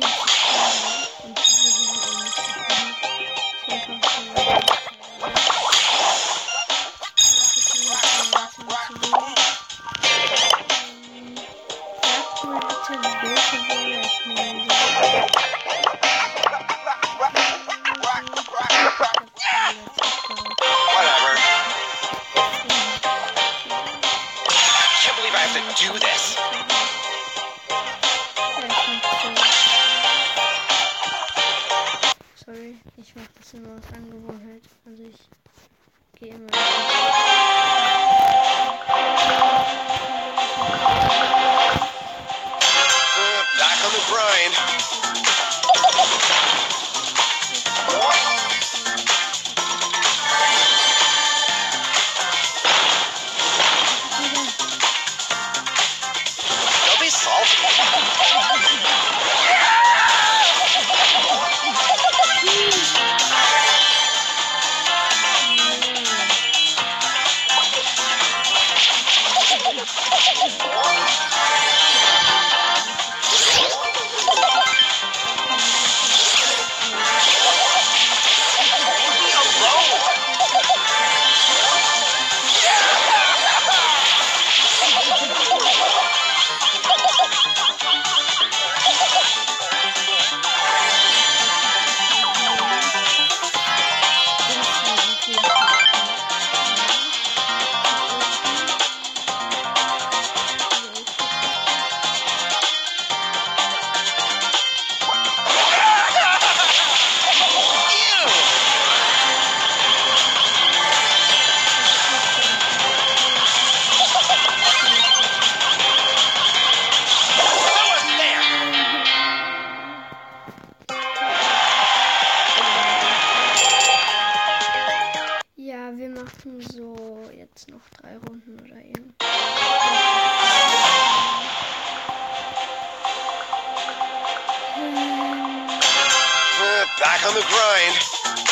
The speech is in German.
Whatever. Ich mach das immer aus Angewohnheit. Also ich gehe immer. Machen so jetzt noch drei Runden oder eben. Uh, back on the grind.